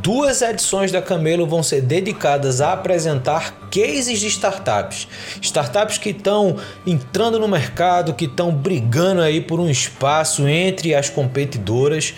Duas edições da Camelo vão ser dedicadas a apresentar cases de startups. Startups que estão entrando no mercado, que estão brigando aí por um espaço entre as competidoras.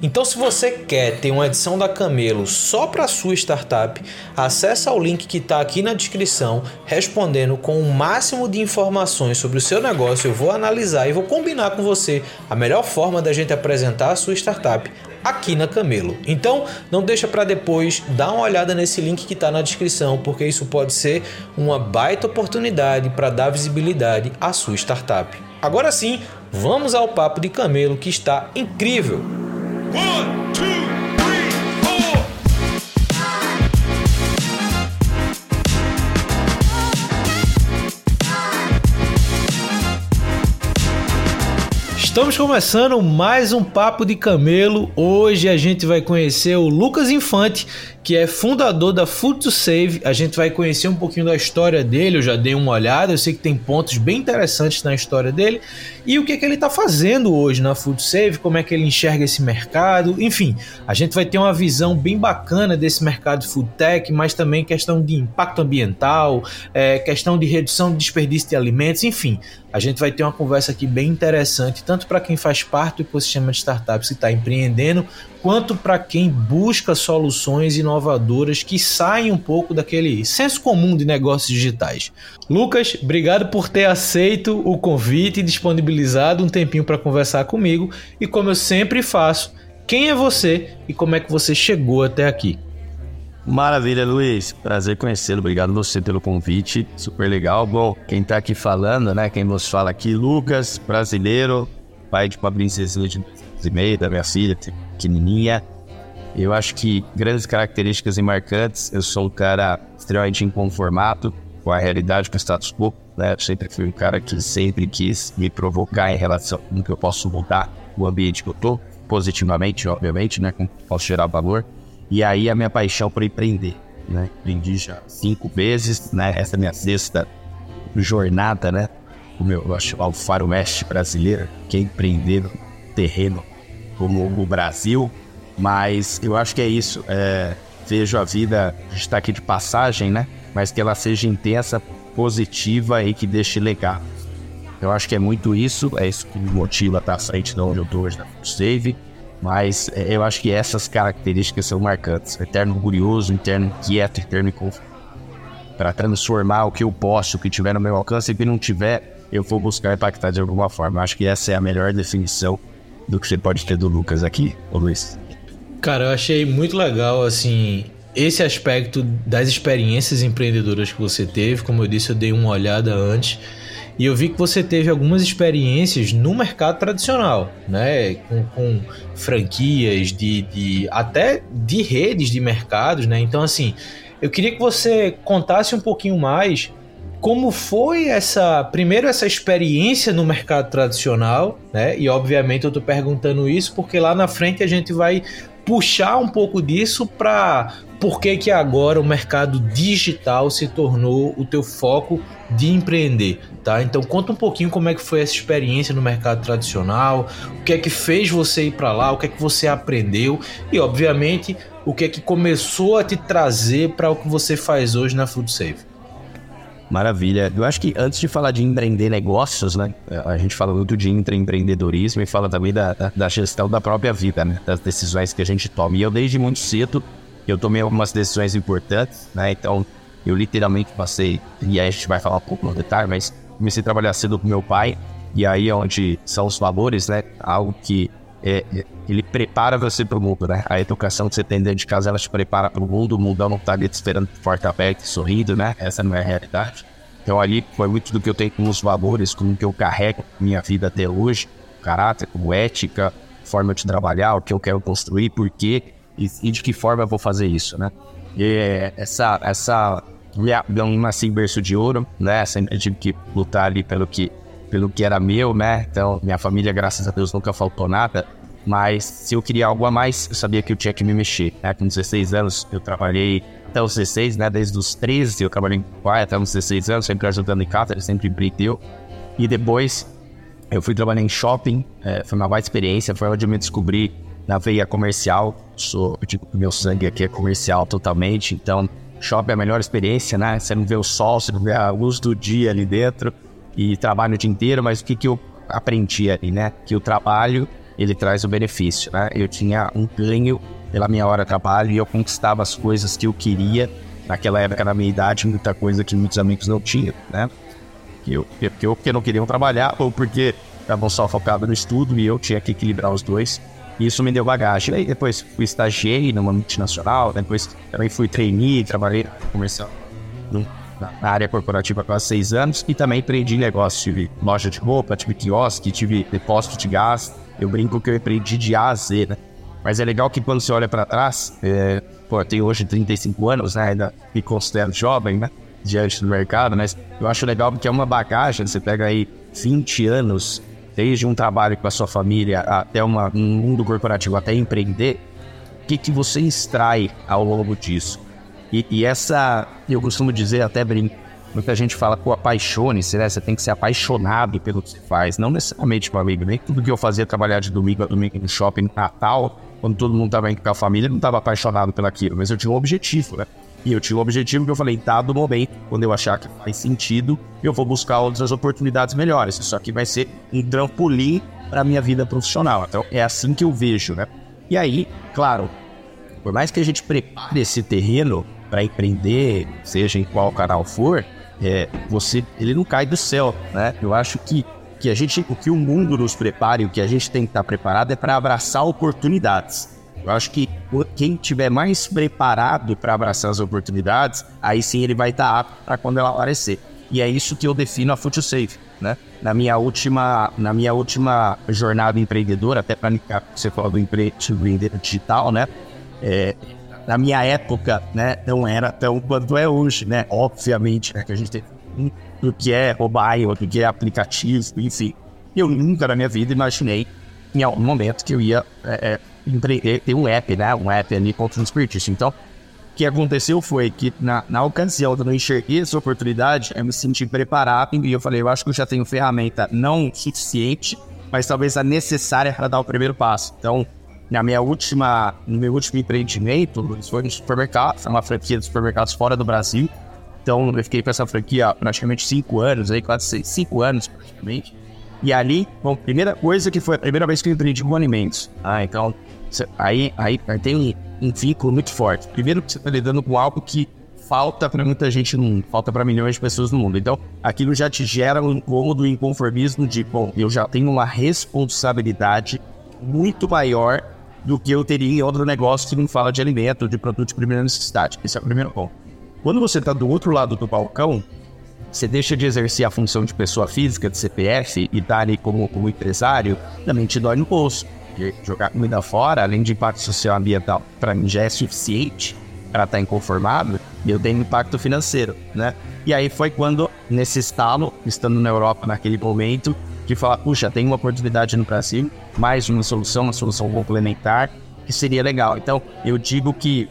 Então, se você quer ter uma edição da Camelo só para sua startup, acessa o link que está aqui na descrição, respondendo com o máximo de informações sobre o seu negócio. Eu vou analisar e vou combinar com você a melhor forma da gente apresentar a sua startup aqui na Camelo. Então, não deixa para depois, dá uma olhada nesse link que está na descrição, porque isso pode ser uma baita oportunidade para dar visibilidade à sua startup. Agora sim, vamos ao papo de Camelo que está incrível. One, two. Estamos começando mais um Papo de Camelo. Hoje a gente vai conhecer o Lucas Infante, que é fundador da Food to Save. A gente vai conhecer um pouquinho da história dele. Eu já dei uma olhada, eu sei que tem pontos bem interessantes na história dele. E o que, é que ele está fazendo hoje na Food Save, como é que ele enxerga esse mercado. Enfim, a gente vai ter uma visão bem bacana desse mercado food tech, mas também questão de impacto ambiental, é, questão de redução de desperdício de alimentos, enfim. A gente vai ter uma conversa aqui bem interessante, tanto para quem faz parte do ecossistema de startups e está empreendendo, quanto para quem busca soluções inovadoras que saem um pouco daquele senso comum de negócios digitais. Lucas, obrigado por ter aceito o convite e disponibilizado um tempinho para conversar comigo. E como eu sempre faço, quem é você e como é que você chegou até aqui? Maravilha, Luiz. Prazer conhecê-lo. Obrigado você pelo convite. Super legal. Bom, quem tá aqui falando, né? Quem nos fala aqui, Lucas, brasileiro, pai de uma princesinha de dois anos e meio, da minha filha, pequenininha. Eu acho que grandes características e marcantes. Eu sou um cara extremamente inconformado com a realidade, com o status quo. Né? Eu sempre fui um cara que sempre quis me provocar em relação a que eu posso mudar o ambiente que eu tô, positivamente, obviamente, né? Como posso gerar valor. E aí a minha paixão por empreender, né? Empreendi já cinco vezes, né? Essa é a minha sexta jornada, né? O meu, eu acho, o faroeste brasileiro, que é empreender no terreno como o Brasil. Mas eu acho que é isso. É, vejo a vida, a gente está aqui de passagem, né? Mas que ela seja intensa, positiva e que deixe legado. Eu acho que é muito isso, é isso que me motiva estar à frente de onde eu hoje na Save. Mas é, eu acho que essas características são marcantes. Eterno curioso, eterno quieto, eterno para transformar o que eu posso, o que tiver no meu alcance e o que não tiver, eu vou buscar impactar de alguma forma. Acho que essa é a melhor definição do que você pode ter do Lucas aqui, ô Luiz. Cara, eu achei muito legal, assim, esse aspecto das experiências empreendedoras que você teve. Como eu disse, eu dei uma olhada antes. E eu vi que você teve algumas experiências no mercado tradicional, né? Com, com franquias, de, de, até de redes de mercados, né? Então, assim, eu queria que você contasse um pouquinho mais como foi essa, primeiro essa experiência no mercado tradicional, né? E obviamente eu tô perguntando isso porque lá na frente a gente vai puxar um pouco disso para por que, que agora o mercado digital se tornou o teu foco de empreender, tá? Então conta um pouquinho como é que foi essa experiência no mercado tradicional, o que é que fez você ir para lá, o que é que você aprendeu e obviamente o que é que começou a te trazer para o que você faz hoje na Food Save. Maravilha. Eu acho que antes de falar de empreender negócios, né? A gente fala muito de intraempreendedorismo e fala também da, da, gestão da própria vida, né? Das decisões que a gente toma. E eu, desde muito cedo, eu tomei algumas decisões importantes, né? Então, eu literalmente passei, e aí a gente vai falar um pouco no detalhe, mas comecei a trabalhar cedo com meu pai, e aí é onde são os valores, né? Algo que é, é, ele prepara você para o mundo, né? A educação que você tem dentro de casa, ela te prepara para o mundo, o mundão não está ali te esperando porta aberta e sorrindo, né? Essa não é a realidade. Então ali foi muito do que eu tenho como os valores, como que eu carrego minha vida até hoje, caráter, como ética, forma de trabalhar, o que eu quero construir, por quê. e, e de que forma eu vou fazer isso, né? E essa, essa não nasci em berço de ouro, né? Sempre tive que lutar ali pelo que, pelo que era meu, né? Então, minha família, graças a Deus, nunca faltou nada. Mas se eu queria algo a mais, eu sabia que eu tinha que me mexer. Né? Com 16 anos, eu trabalhei até os 16, né? Desde os 13, eu trabalhei em pai até os 16 anos, sempre ajudando em casa, sempre empreendeu. E depois, eu fui trabalhar em shopping, é, foi uma boa experiência, foi onde eu me descobri na veia comercial. Sou, eu digo, meu sangue aqui é comercial totalmente, então shopping é a melhor experiência, né? Você não vê o sol, você não vê a luz do dia ali dentro e trabalho o dia inteiro, mas o que, que eu aprendi ali, né? Que o trabalho ele traz o benefício, né? Eu tinha um ganho pela minha hora de trabalho e eu conquistava as coisas que eu queria naquela época na minha idade, muita coisa que muitos amigos não tinham, né? Que eu, porque, eu, porque não queriam trabalhar ou porque estavam só focados no estudo e eu tinha que equilibrar os dois. E isso me deu bagagem. Aí depois fui estagiei numa multinacional, depois também fui trainee, trabalhei comercial na área corporativa há quase seis anos e também empreendi negócio. Tive loja de roupa, tive quiosque, tive depósito de gás. Eu brinco que eu empreendi de A a Z, né? Mas é legal que quando você olha para trás, é, pô, eu tenho hoje 35 anos, né? Ainda me considero jovem, né? Diante do mercado, mas eu acho legal porque é uma bagagem. Você pega aí 20 anos, desde um trabalho com a sua família até uma, um mundo corporativo, até empreender. O que, que você extrai ao longo disso? E, e essa, eu costumo dizer, até brinco, Muita gente fala, pô, apaixone-se, né? Você tem que ser apaixonado pelo que você faz. Não necessariamente, meu amigo. Nem tudo que eu fazia trabalhar de domingo a domingo no shopping Natal, quando todo mundo estava indo com a família, não estava apaixonado pelaquilo. Mas eu tinha um objetivo, né? E eu tinha um objetivo que eu falei, dado momento, quando eu achar que faz sentido, eu vou buscar outras oportunidades melhores. Isso aqui vai ser um trampolim para minha vida profissional. Então, é assim que eu vejo, né? E aí, claro, por mais que a gente prepare esse terreno para empreender, seja em qual canal for, é, você, ele não cai do céu, né? Eu acho que, que a gente, o que o mundo nos prepara e o que a gente tem que estar preparado é para abraçar oportunidades. Eu acho que quem tiver mais preparado para abraçar as oportunidades, aí sim ele vai estar apto para quando ela aparecer. E é isso que eu defino a Future Safe, né? Na minha última, na minha última jornada empreendedora, até para você falou do empreendedor digital, né? É, na minha época, né, não era tão quanto é hoje, né? Obviamente, né, que a gente tem do que é mobile, do que é aplicativo, enfim. Eu nunca na minha vida imaginei em algum momento que eu ia é, é, empreender, ter um app, né? Um app ali contra o desperdício. Então, o que aconteceu foi que na, na ocasião quando eu enxerguei essa oportunidade, eu me senti preparado e eu falei, eu acho que eu já tenho ferramenta não suficiente, mas talvez a necessária para dar o primeiro passo. Então, na minha última, no meu último empreendimento, foi no supermercado, foi uma franquia de supermercados fora do Brasil. Então eu fiquei com essa franquia há praticamente cinco anos, aí quase cinco anos praticamente. E ali, bom, primeira coisa que foi a primeira vez que eu empreendi com alimentos. Ah, então aí, aí, aí tem um, um vínculo muito forte. Primeiro que você está lidando com algo que falta para muita gente no mundo, falta para milhões de pessoas no mundo. Então, aquilo já te gera um incômodo, um inconformismo de, bom, eu já tenho uma responsabilidade muito maior do que eu teria em outro negócio que não fala de alimento, de produto de primeira necessidade. Esse é o primeiro ponto. Quando você está do outro lado do balcão, você deixa de exercer a função de pessoa física, de CPF, e tá ali como, como empresário, também te dói no bolso. Porque jogar comida fora, além de impacto social ambiental, para mim já é suficiente para estar tá inconformado, e eu tenho impacto financeiro, né? E aí foi quando, nesse estalo, estando na Europa naquele momento, de falar, puxa, tem uma oportunidade no Brasil, mais uma solução, uma solução complementar, que seria legal. Então, eu digo que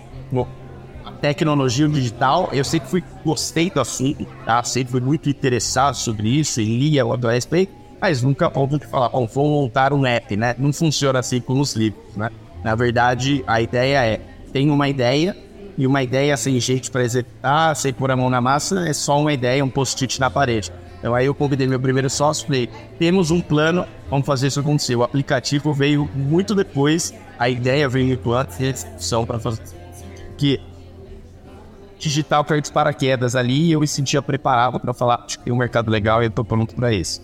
a tecnologia digital, eu sempre fui, gostei do assunto, tá? Sempre fui muito interessado sobre isso e lia o respeito, mas nunca ponto de falar, vou montar um app, né? Não funciona assim com os livros, né? Na verdade, a ideia é, tem uma ideia, e uma ideia sem jeito para executar, sem pôr a mão na massa, é só uma ideia, um post-it na parede. Então aí eu convidei meu primeiro sócio, falei, temos um plano, vamos fazer isso acontecer. O aplicativo veio muito depois, a ideia veio muito antes e a para fazer que digital caiu de paraquedas ali e eu me sentia preparado para falar, acho que tem um mercado legal e eu estou pronto para isso.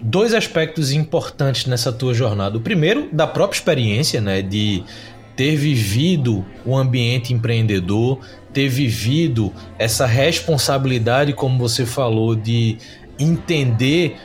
Dois aspectos importantes nessa tua jornada. O primeiro, da própria experiência, né, de ter vivido o ambiente empreendedor, ter vivido essa responsabilidade, como você falou, de entender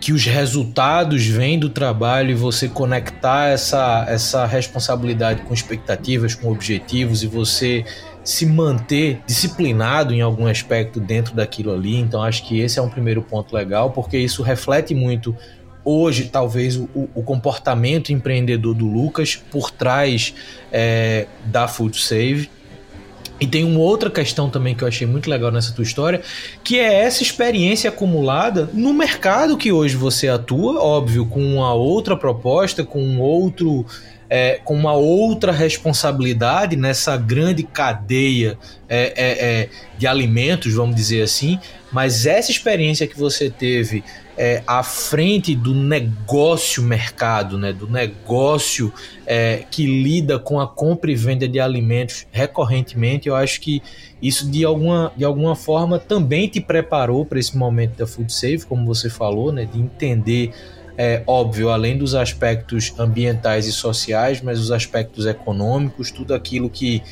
que os resultados vêm do trabalho e você conectar essa, essa responsabilidade com expectativas, com objetivos e você se manter disciplinado em algum aspecto dentro daquilo ali. Então, acho que esse é um primeiro ponto legal, porque isso reflete muito hoje, talvez, o, o comportamento empreendedor do Lucas por trás é, da Food Save. E tem uma outra questão também que eu achei muito legal nessa tua história, que é essa experiência acumulada no mercado que hoje você atua, óbvio, com uma outra proposta, com um outro é, com uma outra responsabilidade nessa grande cadeia é, é, é, de alimentos, vamos dizer assim, mas essa experiência que você teve é, à frente do negócio mercado, né, do negócio é, que lida com a compra e venda de alimentos recorrentemente, eu acho que isso de alguma, de alguma forma também te preparou para esse momento da Food Safe, como você falou, né, de entender é óbvio, além dos aspectos ambientais e sociais, mas os aspectos econômicos, tudo aquilo que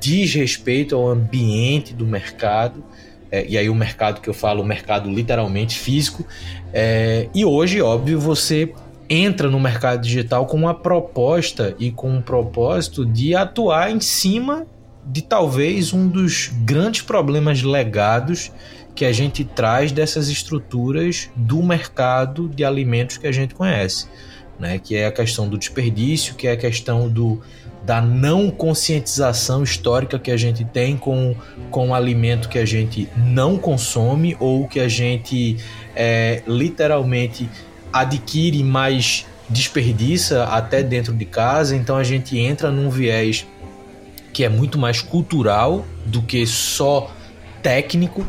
diz respeito ao ambiente do mercado. É, e aí o mercado que eu falo, o mercado literalmente físico. É, e hoje, óbvio, você entra no mercado digital com uma proposta e com um propósito de atuar em cima de talvez um dos grandes problemas legados que a gente traz dessas estruturas do mercado de alimentos que a gente conhece, né? Que é a questão do desperdício, que é a questão do da não conscientização histórica que a gente tem com, com o alimento que a gente não consome ou que a gente é, literalmente adquire mais desperdiça até dentro de casa. Então a gente entra num viés que é muito mais cultural do que só técnico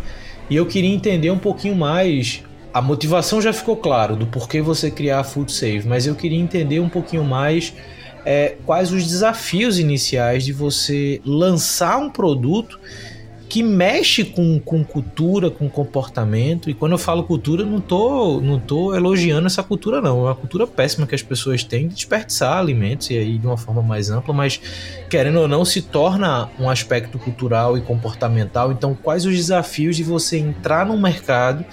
e eu queria entender um pouquinho mais. A motivação já ficou claro do porquê você criar a Food Save, mas eu queria entender um pouquinho mais é, quais os desafios iniciais de você lançar um produto que mexe com, com cultura, com comportamento. E quando eu falo cultura, não tô, não tô elogiando essa cultura, não. É uma cultura péssima que as pessoas têm de desperdiçar alimentos, e aí de uma forma mais ampla, mas querendo ou não, se torna um aspecto cultural e comportamental. Então, quais os desafios de você entrar num mercado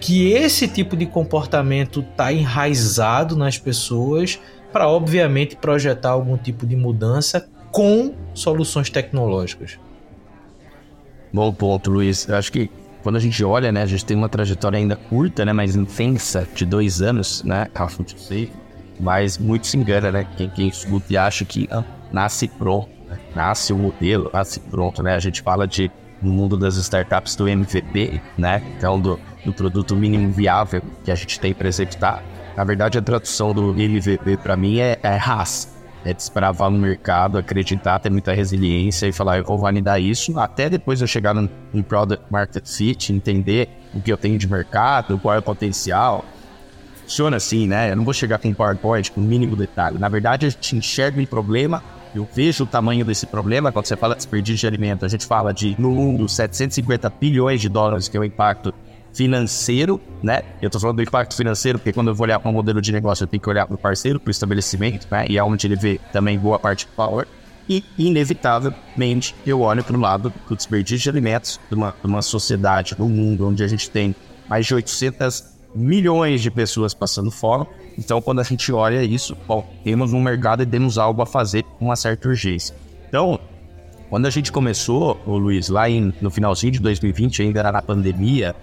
que esse tipo de comportamento está enraizado nas pessoas para, obviamente, projetar algum tipo de mudança com soluções tecnológicas? Bom ponto, Luiz. Eu acho que quando a gente olha, né, a gente tem uma trajetória ainda curta, né, mas intensa, de dois anos, né, Carrefour Safe, mas muito se engana, né, quem, quem escuta e acha que ah, nasce pronto, né, nasce o modelo, nasce pronto, né, a gente fala de, no mundo das startups, do MVP, né, então do, do produto mínimo viável que a gente tem para executar. Na verdade, a tradução do MVP para mim é, é RAS, é desbravar no mercado, acreditar, ter muita resiliência e falar, eu vou validar isso, até depois eu chegar no, no Product Market Fit, entender o que eu tenho de mercado, qual é o potencial. Funciona assim, né? Eu não vou chegar com PowerPoint com o mínimo detalhe. Na verdade, a gente enxerga um problema, eu vejo o tamanho desse problema. Quando você fala de desperdício de alimento, a gente fala de, no mundo, 750 bilhões de dólares, que é o impacto financeiro, né? Eu estou falando do impacto financeiro, porque quando eu vou olhar para um modelo de negócio, eu tenho que olhar para o parceiro, para o estabelecimento, né? E é onde ele vê também boa parte do valor. E, inevitavelmente, eu olho para o lado do desperdício de alimentos de uma, de uma sociedade, no mundo, onde a gente tem mais de 800 milhões de pessoas passando fome. Então, quando a gente olha isso, bom, temos um mercado e temos algo a fazer com uma certa urgência. Então, quando a gente começou, o Luiz, lá em, no finalzinho de 2020, ainda era na pandemia,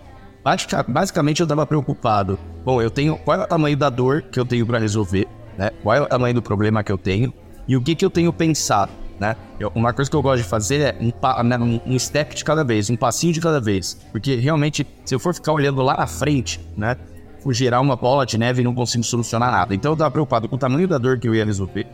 basicamente eu estava preocupado. Bom, eu tenho qual é o tamanho da dor que eu tenho para resolver, né? Qual é o tamanho do problema que eu tenho e o que que eu tenho pensado, né? Eu, uma coisa que eu gosto de fazer é um, né, um, step de cada vez, um passinho de cada vez, porque realmente se eu for ficar olhando lá na frente, né? For gerar uma bola de neve e não consigo solucionar nada. Então eu estava preocupado com o tamanho da dor que eu ia resolver,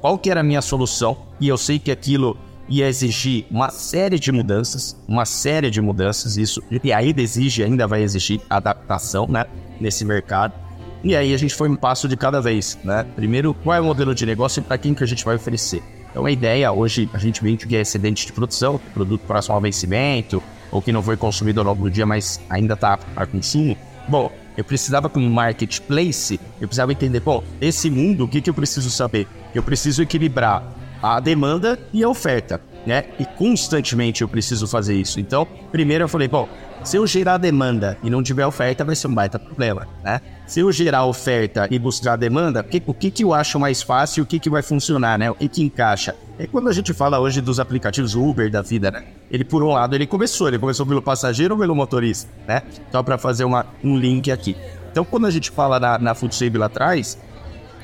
qual que era a minha solução e eu sei que aquilo ia exigir uma série de mudanças, uma série de mudanças, isso e ainda exige, ainda vai exigir adaptação, né, nesse mercado. E aí a gente foi um passo de cada vez, né? Primeiro, qual é o modelo de negócio e para quem que a gente vai oferecer? Então a ideia hoje a gente vende que é excedente de produção, produto próximo ao vencimento, ou que não foi consumido ao longo do dia, mas ainda está a consumo. Bom, eu precisava como marketplace, eu precisava entender, bom, esse mundo, o que, que eu preciso saber? Eu preciso equilibrar a demanda e a oferta. né? E constantemente eu preciso fazer isso. Então, primeiro eu falei, bom, se eu gerar demanda e não tiver oferta, vai ser um baita problema, né? Se eu gerar oferta e buscar demanda, que, o que, que eu acho mais fácil e o que, que vai funcionar, né? O que, que encaixa? É quando a gente fala hoje dos aplicativos Uber da vida, né? Ele, por um lado, ele começou, ele começou pelo passageiro ou pelo motorista, né? Então, para fazer uma, um link aqui. Então, quando a gente fala na, na lá atrás,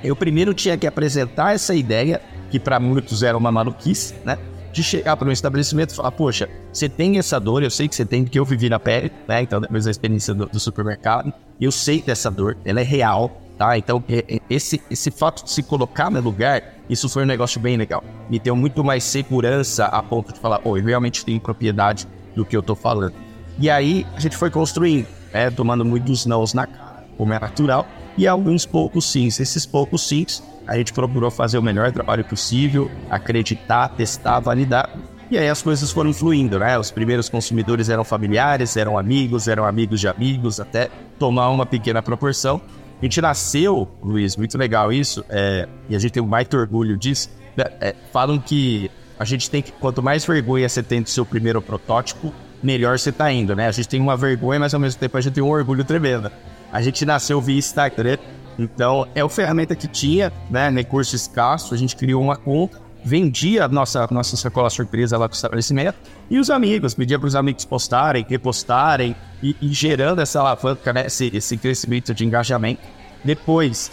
eu primeiro tinha que apresentar essa ideia, que para muitos era uma maluquice, né? de chegar para um estabelecimento e falar, poxa, você tem essa dor, eu sei que você tem, porque eu vivi na pele, né? Então, depois da experiência do, do supermercado, eu sei dessa dor, ela é real, tá? Então, esse, esse fato de se colocar no lugar, isso foi um negócio bem legal. Me deu muito mais segurança a ponto de falar, pô, eu realmente tenho propriedade do que eu tô falando. E aí, a gente foi construindo, né? Tomando muitos nãos na cara, como é natural, e alguns poucos sims. Esses poucos sims a gente procurou fazer o melhor trabalho possível, acreditar, testar, validar. E aí as coisas foram fluindo, né? Os primeiros consumidores eram familiares, eram amigos, eram amigos de amigos, até tomar uma pequena proporção. A gente nasceu, Luiz, muito legal isso, é, e a gente tem muito orgulho disso. Né? É, falam que a gente tem que, quanto mais vergonha você tem do seu primeiro protótipo, melhor você tá indo, né? A gente tem uma vergonha, mas ao mesmo tempo a gente tem um orgulho tremendo. A gente nasceu via Instagram, então, é a ferramenta que tinha, né, recurso escasso, a gente criou uma conta, vendia a nossa, nossa sacola surpresa lá com o estabelecimento, e os amigos, pedia para os amigos postarem, repostarem, e, e, gerando essa alavanca, né, esse, esse crescimento de engajamento. Depois,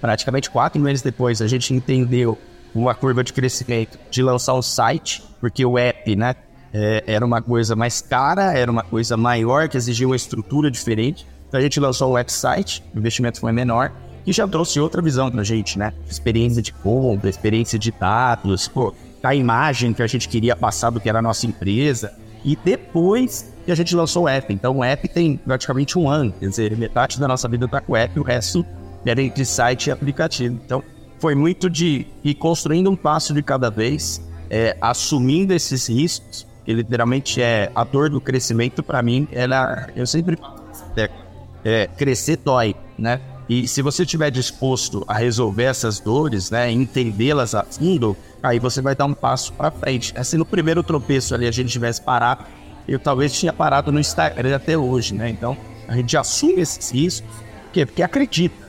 praticamente quatro meses depois, a gente entendeu uma curva de crescimento de lançar um site, porque o app, né, é, era uma coisa mais cara, era uma coisa maior, que exigia uma estrutura diferente. Então a gente lançou um website, o investimento foi menor, e já trouxe outra visão pra gente, né? Experiência de compra, experiência de dados, pô, a imagem que a gente queria passar do que era a nossa empresa. E depois que a gente lançou o app. Então o app tem praticamente um ano, quer dizer, metade da nossa vida tá com o app, o resto era entre site e aplicativo. Então foi muito de ir construindo um passo de cada vez, é, assumindo esses riscos, que literalmente é a dor do crescimento para mim, ela, eu sempre é, crescer dói, né? E se você estiver disposto a resolver essas dores, né, entendê-las a fundo, aí você vai dar um passo para frente. Se no primeiro tropeço ali a gente tivesse parado, eu talvez tinha parado no Instagram até hoje, né? Então a gente assume esses riscos, por quê? Porque acredita.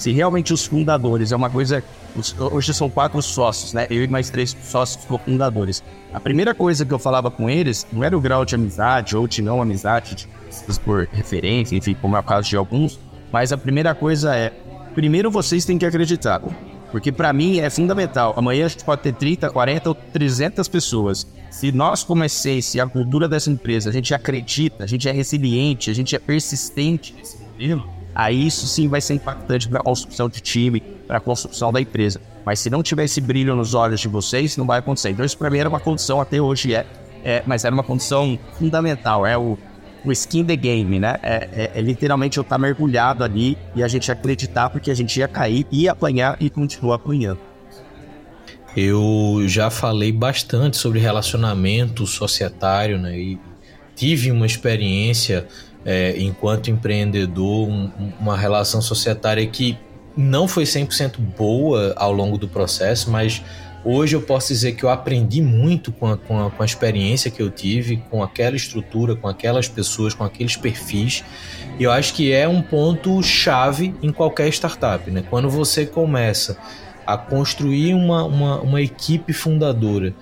Se realmente os fundadores é uma coisa. Hoje são quatro sócios, né? Eu e mais três sócios fundadores. A primeira coisa que eu falava com eles não era o grau de amizade ou de não amizade, de por referência, enfim, como é o caso de alguns. Mas a primeira coisa é: primeiro vocês têm que acreditar. Porque para mim é fundamental. Amanhã a gente pode ter 30, 40 ou 300 pessoas. Se nós, como essência, a cultura dessa empresa, a gente acredita, a gente é resiliente, a gente é persistente nesse modelo, aí isso sim vai ser impactante para a construção de time, para a construção da empresa. Mas se não tiver esse brilho nos olhos de vocês, não vai acontecer. Então isso para mim era uma condição, até hoje é, é mas era uma condição fundamental. É o o skin the game, né? É, é, é, literalmente eu estar tá mergulhado ali e a gente acreditar porque a gente ia cair, ia apanhar e continuar apanhando. Eu já falei bastante sobre relacionamento societário, né? E tive uma experiência é, enquanto empreendedor, um, uma relação societária que não foi 100% boa ao longo do processo, mas Hoje eu posso dizer que eu aprendi muito com a, com, a, com a, experiência que eu tive, com aquela estrutura, com aquelas pessoas, com aqueles perfis. E eu acho que é um ponto chave em qualquer startup. Né? Quando você começa a construir uma, uma, uma equipe fundadora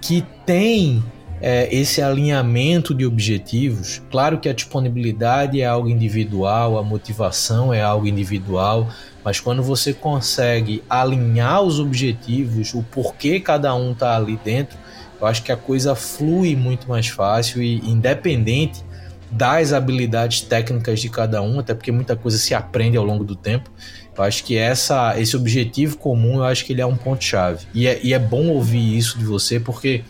que tem é, esse alinhamento de objetivos, claro que a disponibilidade é algo individual, a motivação é algo individual, mas quando você consegue alinhar os objetivos, o porquê cada um está ali dentro, eu acho que a coisa flui muito mais fácil e independente das habilidades técnicas de cada um, até porque muita coisa se aprende ao longo do tempo. Eu acho que essa, esse objetivo comum, eu acho que ele é um ponto chave. E é, e é bom ouvir isso de você, porque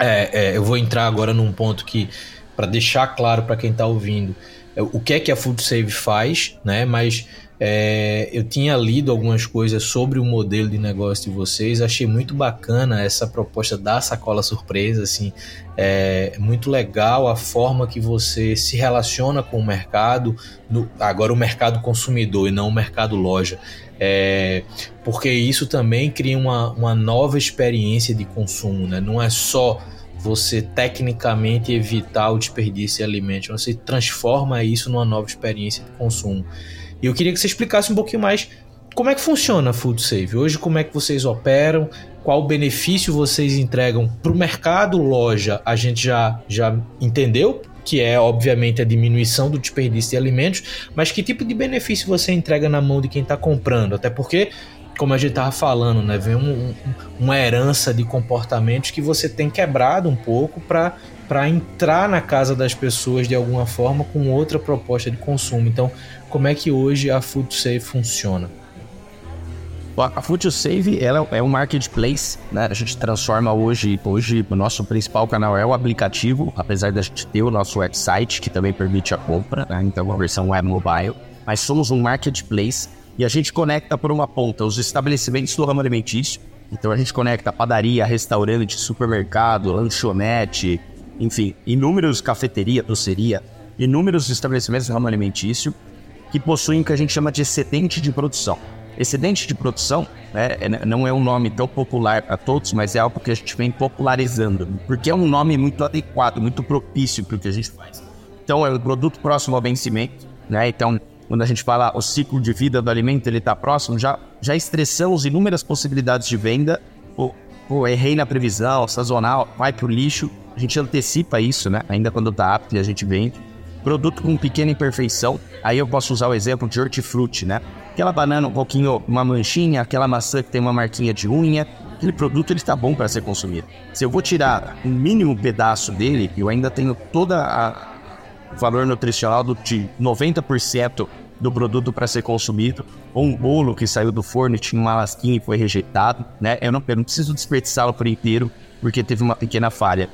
é, é, eu vou entrar agora num ponto que para deixar claro para quem está ouvindo é, o que é que a Food Save faz, né? Mas É, eu tinha lido algumas coisas sobre o modelo de negócio de vocês, achei muito bacana essa proposta da sacola surpresa, assim, é muito legal a forma que você se relaciona com o mercado, no, agora o mercado consumidor e não o mercado loja. É, porque isso também cria uma, uma nova experiência de consumo, né? Não é só você tecnicamente evitar o desperdício de alimentos, você transforma isso numa nova experiência de consumo. E eu queria que você explicasse um pouquinho mais como é que funciona a Food Save. Hoje, como é que vocês operam, qual benefício vocês entregam para o mercado loja, a gente já, já entendeu, que é obviamente a diminuição do desperdício de alimentos, mas que tipo de benefício você entrega na mão de quem está comprando? Até porque, como a gente estava falando, né, vem um, um, uma herança de comportamentos que você tem quebrado um pouco para para entrar na casa das pessoas de alguma forma com outra proposta de consumo. Então, como é que hoje a Food Save funciona? A Food Save ela é um marketplace, né? A gente transforma hoje, hoje o nosso principal canal é o aplicativo, apesar da gente ter o nosso website que também permite a compra, né? então a versão web mobile. Mas somos um marketplace e a gente conecta por uma ponta os estabelecimentos do ramo alimentício. Então a gente conecta padaria, restaurante, supermercado, lanchonete, enfim, inúmeros cafeteria, doceria, inúmeros estabelecimentos do ramo alimentício que possuem o que a gente chama de excedente de produção. Excedente de produção né, é, não é um nome tão popular para todos, mas é algo que a gente vem popularizando, porque é um nome muito adequado, muito propício para o que a gente faz. Então, é um produto próximo ao vencimento, né? Então, quando a gente fala o ciclo de vida do alimento, ele está próximo, já, já estressamos inúmeras possibilidades de venda. Pô, pô, errei na previsão, sazonal, vai para o lixo. A gente antecipa isso, né? Ainda quando está apto e a gente vende. Produto com pequena imperfeição. Aí eu posso usar o exemplo de hortifruti, né? Aquela banana um pouquinho, uma manchinha, aquela maçã que tem uma marquinha de unha, aquele produto ele está bom para ser consumido. Se eu vou tirar um mínimo pedaço dele, eu ainda tenho toda a valor nutricional de 90% do produto para ser consumido, ou um bolo que saiu do forno e tinha uma lasquinha e foi rejeitado, né? Eu não, eu não preciso desperdiçá-lo por inteiro porque teve uma pequena falha.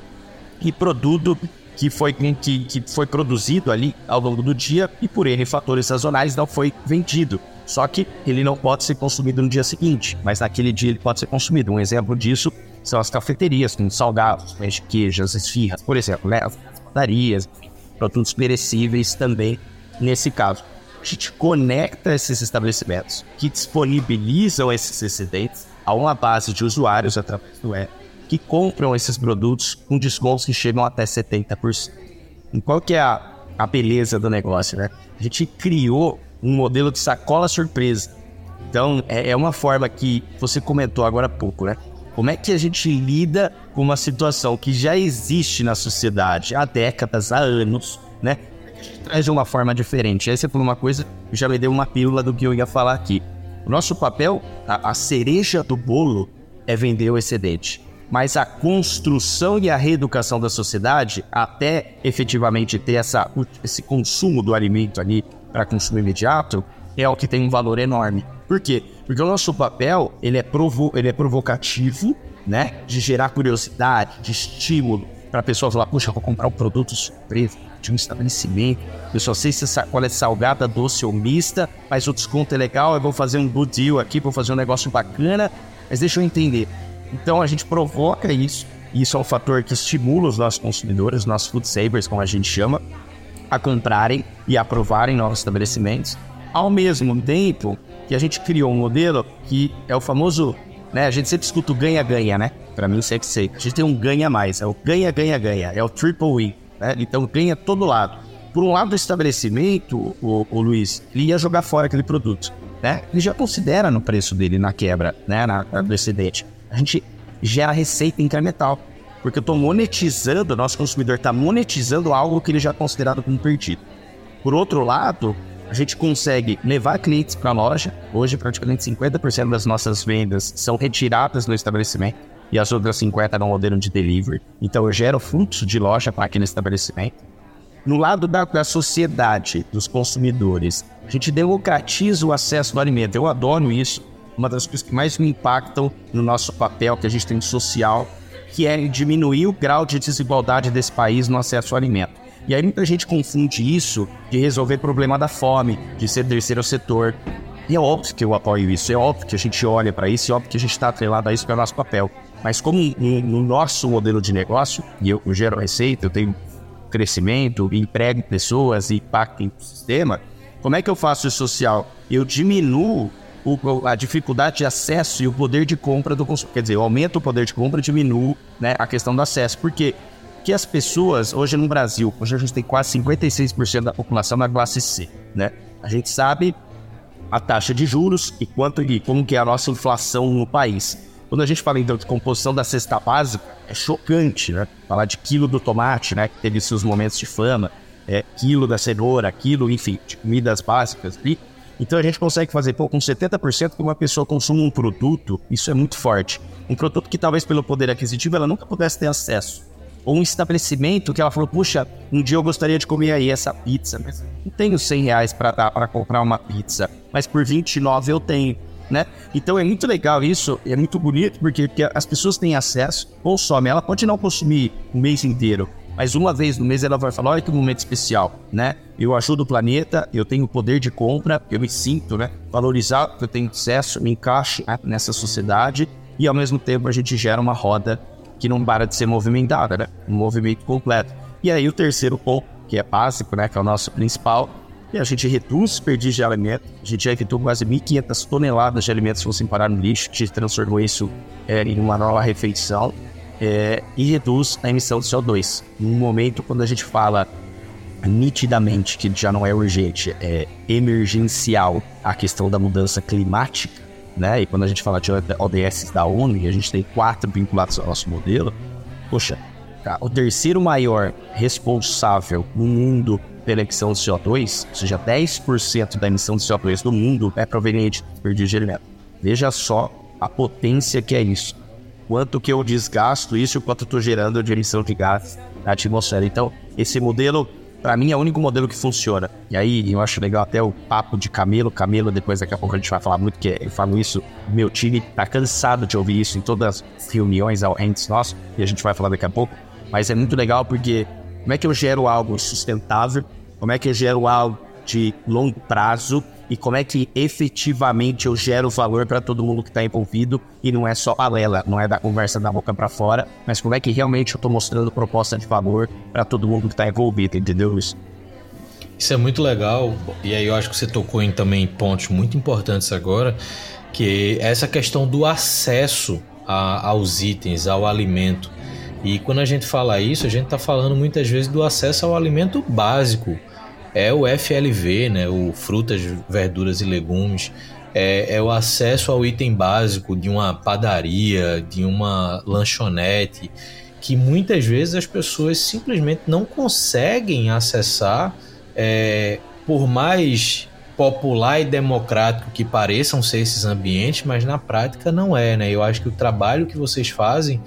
E produto que foi, que, que foi produzido ali ao longo do dia e por N fatores sazonais não foi vendido. Só que ele não pode ser consumido no dia seguinte, mas naquele dia ele pode ser consumido. Um exemplo disso são as cafeterias, com salgados, pães de queijo, as esfirras, por exemplo, né? as padarias, produtos perecíveis também nesse caso. A gente conecta esses estabelecimentos que disponibilizam esses excedentes a uma base de usuários através do app que compram esses produtos com descontos que chegam até 70%. E qual que é a, a beleza do negócio, né? A gente criou um modelo de sacola surpresa. Então, é, é uma forma que você comentou agora há pouco, né? Como é que a gente lida com uma situação que já existe na sociedade há décadas, há anos, né? Traz de uma forma diferente. Aí você uma coisa, já me deu uma pílula do que eu ia falar aqui. O nosso papel, a, a cereja do bolo, é vender o excedente mas a construção e a reeducação da sociedade, até efetivamente ter essa, esse consumo do alimento ali para consumo imediato, é o que tem um valor enorme. Por quê? Porque o nosso papel ele é, provo ele é provocativo, né? De gerar curiosidade, de estímulo para a pessoa falar, puxa, vou comprar um produto surpresa de um estabelecimento. Eu só sei se sacola é salgada, doce ou mista, mas o desconto é legal, eu vou fazer um good deal aqui, vou fazer um negócio bacana. Mas deixa eu entender, então a gente provoca isso, isso é um fator que estimula os nossos consumidores, os nossos food savers, como a gente chama, a comprarem e aprovarem novos estabelecimentos. Ao mesmo tempo que a gente criou um modelo que é o famoso, né? A gente sempre escuta o ganha-ganha, né? Para mim sempre sei. A gente tem um ganha mais, é o ganha-ganha-ganha, é o triple win, né? Então ganha todo lado. Por um lado do estabelecimento, o, o Luiz, ele ia jogar fora aquele produto, né? Ele já considera no preço dele na quebra, né? Na, no excedente a gente gera receita incremental. Porque eu estou monetizando, o nosso consumidor está monetizando algo que ele já é considerado como perdido. Por outro lado, a gente consegue levar clientes para a loja. Hoje, praticamente 50% das nossas vendas são retiradas no estabelecimento e as outras 50% no modelo de delivery. Então, eu gero fluxo de loja para aquele estabelecimento. No lado da, da sociedade, dos consumidores, a gente democratiza o acesso ao alimento. Eu adoro isso uma das coisas que mais me impactam no nosso papel que a gente tem social, que é diminuir o grau de desigualdade desse país no acesso ao alimento. E aí muita gente confunde isso de resolver problema da fome, de ser terceiro setor. E é óbvio que eu apoio isso, é óbvio que a gente olha para isso, é óbvio que a gente está atrelado a isso, que é o nosso papel. Mas como no nosso modelo de negócio, e eu, gero receita, eu tenho crescimento, emprego pessoas e impacto no sistema, como é que eu faço isso social? Eu diminuo o, a dificuldade de acesso e o poder de compra do consumidor. Quer dizer, eu aumento o poder de compra diminuo né, a questão do acesso. Por quê? Porque as pessoas, hoje no Brasil, hoje a gente tem quase 56% da população na classe C, né? A gente sabe a taxa de juros e quanto e como que é a nossa inflação no país. Quando a gente fala então de composição da cesta básica, é chocante, né? Falar de quilo do tomate, né? Que teve seus momentos de fama, é, quilo da cenoura, quilo, enfim, de comidas básicas. E, então a gente consegue fazer, pô, com 70% que uma pessoa consuma um produto, isso é muito forte. Um produto que talvez pelo poder aquisitivo ela nunca pudesse ter acesso. Ou um estabelecimento que ela falou, puxa, um dia eu gostaria de comer aí essa pizza, mas não tenho 100 reais para comprar uma pizza, mas por 29 eu tenho né? Então é muito legal isso, é muito bonito, porque, porque as pessoas têm acesso, consomem. Ela pode não consumir o mês inteiro, mas uma vez no mês ela vai falar: olha que momento especial, né? Eu ajudo o planeta, eu tenho poder de compra, eu me sinto, né? Valorizado, eu tenho acesso, me encaixo né, nessa sociedade e ao mesmo tempo a gente gera uma roda que não para de ser movimentada, né? Um movimento completo. E aí o terceiro ponto, que é básico, né? Que é o nosso principal, e a gente reduz desperdício de alimento. A gente já evitou quase 1.500 toneladas de alimentos que fossem parar no lixo. A gente transformou isso é, em uma nova refeição. É, e reduz a emissão de CO2. No momento quando a gente fala nitidamente que já não é urgente, é emergencial a questão da mudança climática, né? E quando a gente fala de ODS da ONU, a gente tem quatro vinculados ao nosso modelo. Poxa, o terceiro maior responsável no mundo pela emissão de CO2, ou seja, 10% da emissão de CO2 do mundo é proveniente do desperdício de alimento. Veja só a potência que é isso. Quanto que eu desgasto isso quanto estou gerando de emissão de gás na atmosfera. Então, esse modelo, para mim, é o único modelo que funciona. E aí, eu acho legal até o papo de camelo. Camelo, depois daqui a pouco a gente vai falar muito, que eu falo isso, meu time tá cansado de ouvir isso em todas as reuniões ao entes nossos, e a gente vai falar daqui a pouco. Mas é muito legal porque como é que eu gero algo sustentável como é que eu gero algo de longo prazo e como é que efetivamente eu gero valor para todo mundo que está envolvido e não é só balela, não é da conversa da boca para fora, mas como é que realmente eu estou mostrando proposta de valor para todo mundo que está envolvido, entendeu isso? Isso é muito legal e aí eu acho que você tocou em também pontos muito importantes agora, que é essa questão do acesso a, aos itens, ao alimento. E quando a gente fala isso, a gente está falando muitas vezes do acesso ao alimento básico. É o FLV, né? o frutas, verduras e legumes. É, é, o acesso ao item básico de uma padaria, de uma lanchonete, que muitas vezes as pessoas simplesmente não conseguem acessar, é, por mais popular e democrático que pareçam ser esses ambientes, mas na prática não é, né? Eu acho que o trabalho que vocês fazem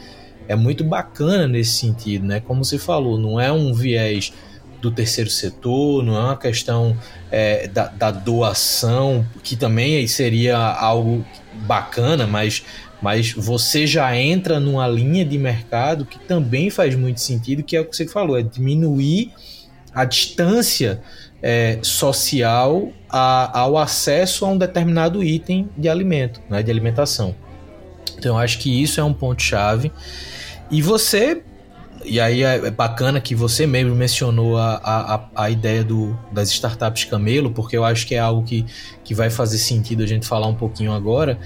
é muito bacana nesse sentido, né? Como você falou, não é um viés do terceiro setor, não é uma questão é, da, da, doação, que também seria algo bacana, mas, mas você já entra numa linha de mercado que também faz muito sentido, que é o que você falou, é diminuir a distância é, social a, ao acesso a um determinado item de alimento, né, de alimentação. Então, acho que isso é um ponto-chave. E você. E aí é bacana que você mesmo mencionou a, a, a ideia do, das startups Camelo, porque eu acho que é algo que, que vai fazer sentido a gente falar um pouquinho agora.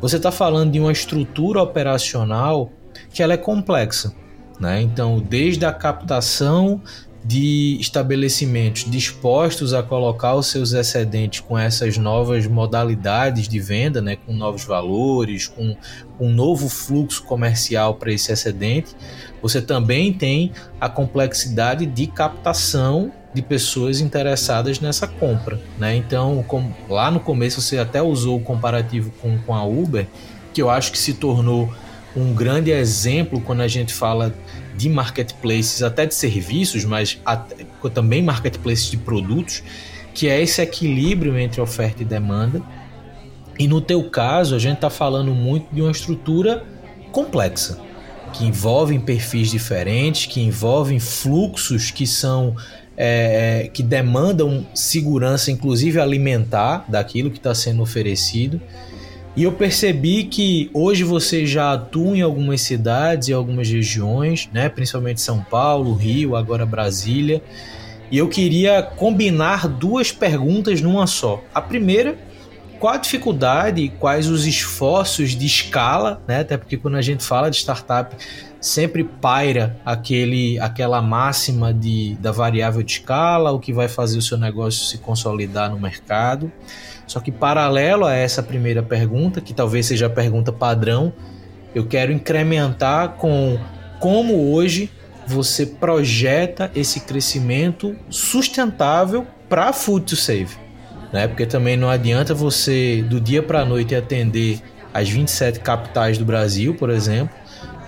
Você está falando de uma estrutura operacional que ela é complexa. Né? Então, desde a captação de estabelecimentos dispostos a colocar os seus excedentes com essas novas modalidades de venda, né, com novos valores, com um novo fluxo comercial para esse excedente, você também tem a complexidade de captação de pessoas interessadas nessa compra. Né? Então, lá no começo você até usou o comparativo com, com a Uber, que eu acho que se tornou um grande exemplo quando a gente fala de marketplaces, até de serviços, mas até, também marketplaces de produtos, que é esse equilíbrio entre oferta e demanda. E no teu caso, a gente está falando muito de uma estrutura complexa. que envolvem perfis diferentes, que envolvem fluxos que são é, é que demandam segurança, inclusive alimentar, daquilo que está sendo oferecido. E eu percebi que hoje você já atua em algumas cidades e algumas regiões, né? principalmente São Paulo, Rio, agora Brasília. E eu queria combinar duas perguntas numa só. A primeira, qual a dificuldade, quais os esforços de escala, né? Até porque quando a gente fala de startup, sempre paira aquele, aquela máxima de, da variável de escala, o que vai fazer o seu negócio se consolidar no mercado. Só que paralelo a essa primeira pergunta, que talvez seja a pergunta padrão, eu quero incrementar com como hoje você projeta esse crescimento sustentável para Food to Save. Né? Porque também não adianta você, do dia para a noite, atender as 27 capitais do Brasil, por exemplo,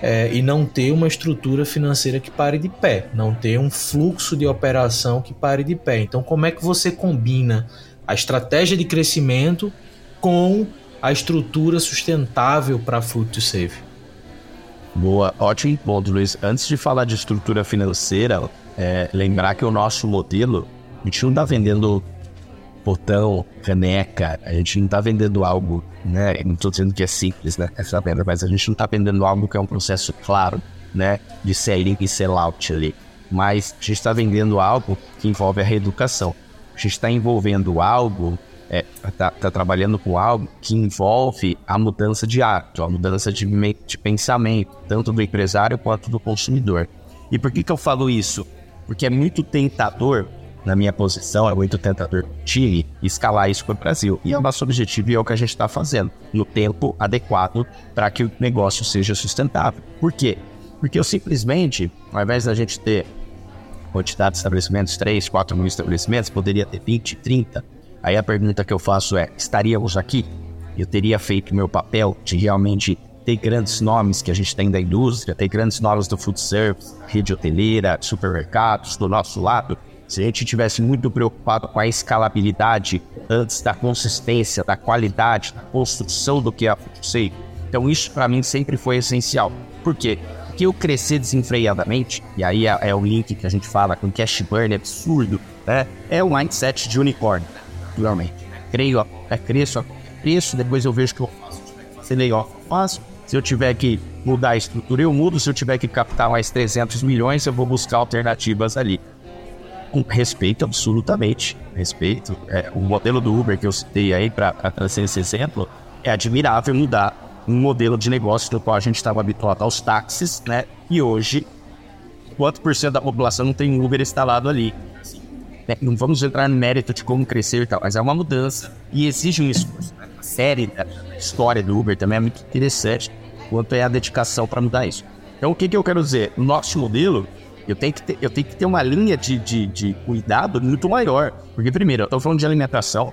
é, e não ter uma estrutura financeira que pare de pé, não ter um fluxo de operação que pare de pé. Então, como é que você combina a estratégia de crescimento com a estrutura sustentável para Food to Save. Boa, ótimo ponto, Luiz. Antes de falar de estrutura financeira, é, lembrar que o nosso modelo, a gente não está vendendo botão, caneca, a gente não está vendendo algo, né? Não estou dizendo que é simples, né? Essa venda, mas a gente não está vendendo algo que é um processo claro, né? De selling e sell-out ali. Mas a gente está vendendo algo que envolve a reeducação a gente está envolvendo algo, está é, tá, tá trabalhando com algo que envolve a mudança de hábito, a mudança de, de pensamento, tanto do empresário quanto do consumidor. E por que, que eu falo isso? Porque é muito tentador, na minha posição, é muito tentador time escalar isso para o Brasil. E é o nosso objetivo e é o que a gente está fazendo, no tempo adequado para que o negócio seja sustentável. Por quê? Porque eu simplesmente, ao invés da gente ter quantidade de estabelecimentos, 3, 4 mil estabelecimentos, poderia ter 20, 30. Aí a pergunta que eu faço é: estaríamos aqui? Eu teria feito meu papel de realmente ter grandes nomes que a gente tem da indústria, ter grandes nomes do food service, rede hoteleira, supermercados do nosso lado. Se a gente tivesse muito preocupado com a escalabilidade antes da consistência, da qualidade, da construção do que é a food safe. Então isso para mim sempre foi essencial. Por quê? Que eu crescer desenfreadamente, e aí é, é, o link que a gente fala com cash burn absurdo, né? É o mindset de unicórnio, naturalmente. Creio, é, cresço, ó, cresço, depois eu vejo que eu faço. Se layoff, faço. Se eu tiver que mudar a estrutura, eu mudo. Se eu tiver que captar mais 300 milhões, eu vou buscar alternativas ali. Com respeito, absolutamente. Respeito. É, o modelo do Uber que eu citei aí para trazer esse exemplo é admirável mudar um modelo de negócio no qual a gente estava habituado aos táxis, né? E hoje, quanto por cento da população não tem Uber instalado ali? É, não vamos entrar no mérito de como crescer e tal, mas é uma mudança e exige um esforço. Né? A série da história do Uber também é muito interessante, quanto é a dedicação para mudar isso. Então, o que, que eu quero dizer? No nosso modelo, eu tenho que ter, eu tenho que ter uma linha de, de, de cuidado muito maior. Porque, primeiro, eu estou falando de alimentação.